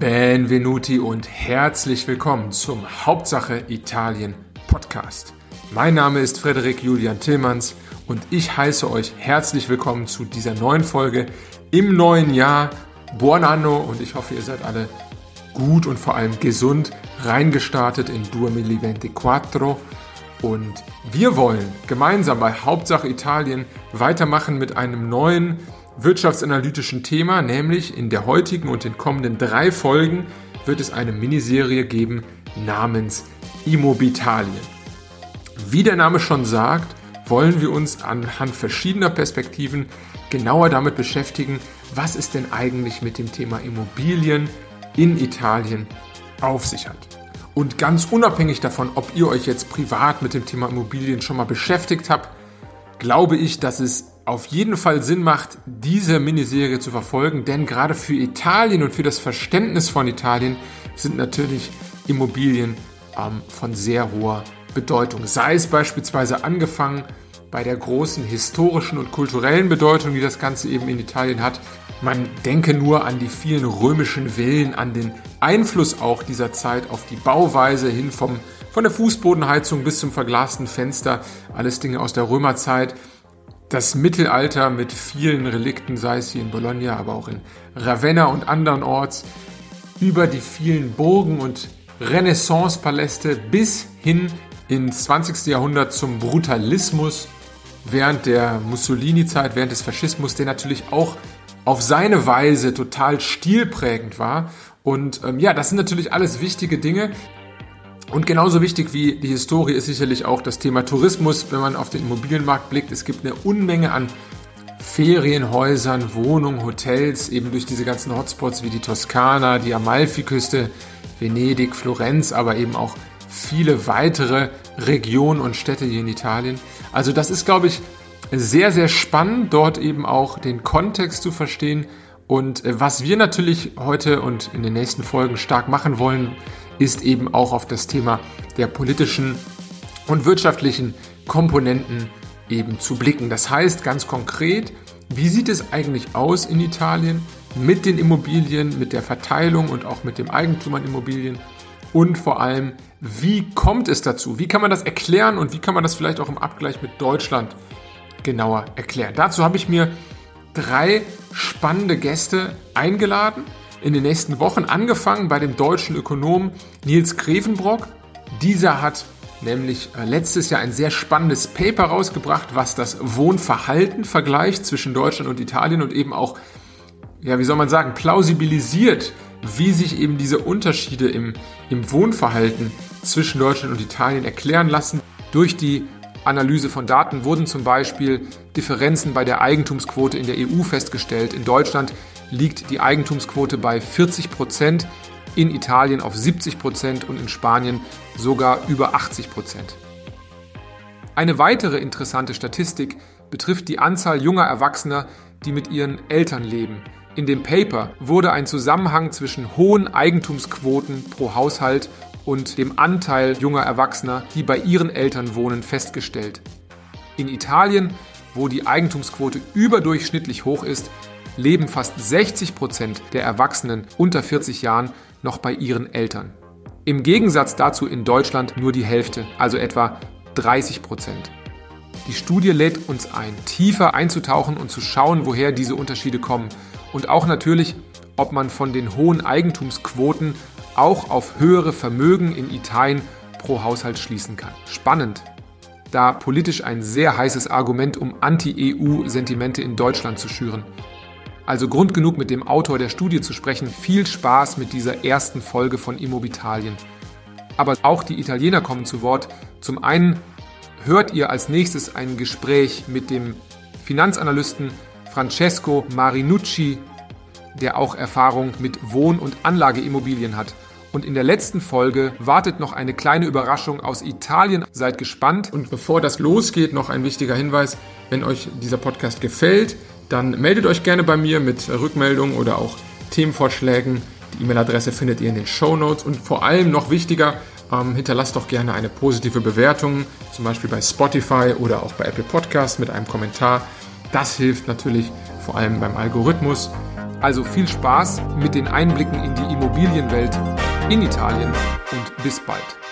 Benvenuti und herzlich willkommen zum Hauptsache Italien Podcast. Mein Name ist Frederik Julian Tillmanns und ich heiße euch herzlich willkommen zu dieser neuen Folge im neuen Jahr. Buon anno und ich hoffe, ihr seid alle gut und vor allem gesund reingestartet in 2024. Und wir wollen gemeinsam bei Hauptsache Italien weitermachen mit einem neuen wirtschaftsanalytischen Thema, nämlich in der heutigen und den kommenden drei Folgen wird es eine Miniserie geben namens Immobitalien. Wie der Name schon sagt, wollen wir uns anhand verschiedener Perspektiven genauer damit beschäftigen, was es denn eigentlich mit dem Thema Immobilien in Italien auf sich hat. Und ganz unabhängig davon, ob ihr euch jetzt privat mit dem Thema Immobilien schon mal beschäftigt habt, glaube ich, dass es auf jeden Fall Sinn macht, diese Miniserie zu verfolgen, denn gerade für Italien und für das Verständnis von Italien sind natürlich Immobilien ähm, von sehr hoher Bedeutung. Sei es beispielsweise angefangen bei der großen historischen und kulturellen Bedeutung, die das Ganze eben in Italien hat. Man denke nur an die vielen römischen Villen, an den Einfluss auch dieser Zeit auf die Bauweise hin vom, von der Fußbodenheizung bis zum verglasten Fenster. Alles Dinge aus der Römerzeit das Mittelalter mit vielen Relikten, sei es hier in Bologna, aber auch in Ravenna und andernorts, über die vielen Burgen und Renaissance-Paläste bis hin ins 20. Jahrhundert zum Brutalismus während der Mussolini-Zeit, während des Faschismus, der natürlich auch auf seine Weise total stilprägend war. Und ähm, ja, das sind natürlich alles wichtige Dinge, und genauso wichtig wie die Historie ist sicherlich auch das Thema Tourismus, wenn man auf den Immobilienmarkt blickt. Es gibt eine Unmenge an Ferienhäusern, Wohnungen, Hotels, eben durch diese ganzen Hotspots wie die Toskana, die Amalfiküste, Venedig, Florenz, aber eben auch viele weitere Regionen und Städte hier in Italien. Also das ist, glaube ich, sehr, sehr spannend, dort eben auch den Kontext zu verstehen. Und äh, was wir natürlich heute und in den nächsten Folgen stark machen wollen, ist eben auch auf das Thema der politischen und wirtschaftlichen Komponenten eben zu blicken. Das heißt ganz konkret, wie sieht es eigentlich aus in Italien mit den Immobilien, mit der Verteilung und auch mit dem Eigentum an Immobilien und vor allem, wie kommt es dazu? Wie kann man das erklären und wie kann man das vielleicht auch im Abgleich mit Deutschland genauer erklären? Dazu habe ich mir drei spannende Gäste eingeladen in den nächsten Wochen, angefangen bei dem deutschen Ökonom Nils Grevenbrock. Dieser hat nämlich äh, letztes Jahr ein sehr spannendes Paper rausgebracht, was das Wohnverhalten vergleicht zwischen Deutschland und Italien und eben auch, ja, wie soll man sagen, plausibilisiert, wie sich eben diese Unterschiede im, im Wohnverhalten zwischen Deutschland und Italien erklären lassen. Durch die Analyse von Daten wurden zum Beispiel Differenzen bei der Eigentumsquote in der EU festgestellt. In Deutschland liegt die Eigentumsquote bei 40 Prozent, in Italien auf 70 Prozent und in Spanien sogar über 80 Prozent. Eine weitere interessante Statistik betrifft die Anzahl junger Erwachsener, die mit ihren Eltern leben. In dem Paper wurde ein Zusammenhang zwischen hohen Eigentumsquoten pro Haushalt und dem Anteil junger Erwachsener, die bei ihren Eltern wohnen, festgestellt. In Italien, wo die Eigentumsquote überdurchschnittlich hoch ist, leben fast 60 Prozent der Erwachsenen unter 40 Jahren noch bei ihren Eltern. Im Gegensatz dazu in Deutschland nur die Hälfte, also etwa 30 Prozent. Die Studie lädt uns ein, tiefer einzutauchen und zu schauen, woher diese Unterschiede kommen und auch natürlich, ob man von den hohen Eigentumsquoten auch auf höhere Vermögen in Italien pro Haushalt schließen kann. Spannend, da politisch ein sehr heißes Argument, um Anti-EU-Sentimente in Deutschland zu schüren. Also Grund genug, mit dem Autor der Studie zu sprechen. Viel Spaß mit dieser ersten Folge von Immobitalien. Aber auch die Italiener kommen zu Wort. Zum einen hört ihr als nächstes ein Gespräch mit dem Finanzanalysten Francesco Marinucci, der auch Erfahrung mit Wohn- und Anlageimmobilien hat. Und in der letzten Folge wartet noch eine kleine Überraschung aus Italien. Seid gespannt. Und bevor das losgeht, noch ein wichtiger Hinweis. Wenn euch dieser Podcast gefällt, dann meldet euch gerne bei mir mit Rückmeldungen oder auch Themenvorschlägen. Die E-Mail-Adresse findet ihr in den Show Notes und vor allem noch wichtiger, ähm, hinterlasst doch gerne eine positive Bewertung, zum Beispiel bei Spotify oder auch bei Apple Podcasts mit einem Kommentar. Das hilft natürlich vor allem beim Algorithmus. Also viel Spaß mit den Einblicken in die Immobilienwelt in Italien und bis bald.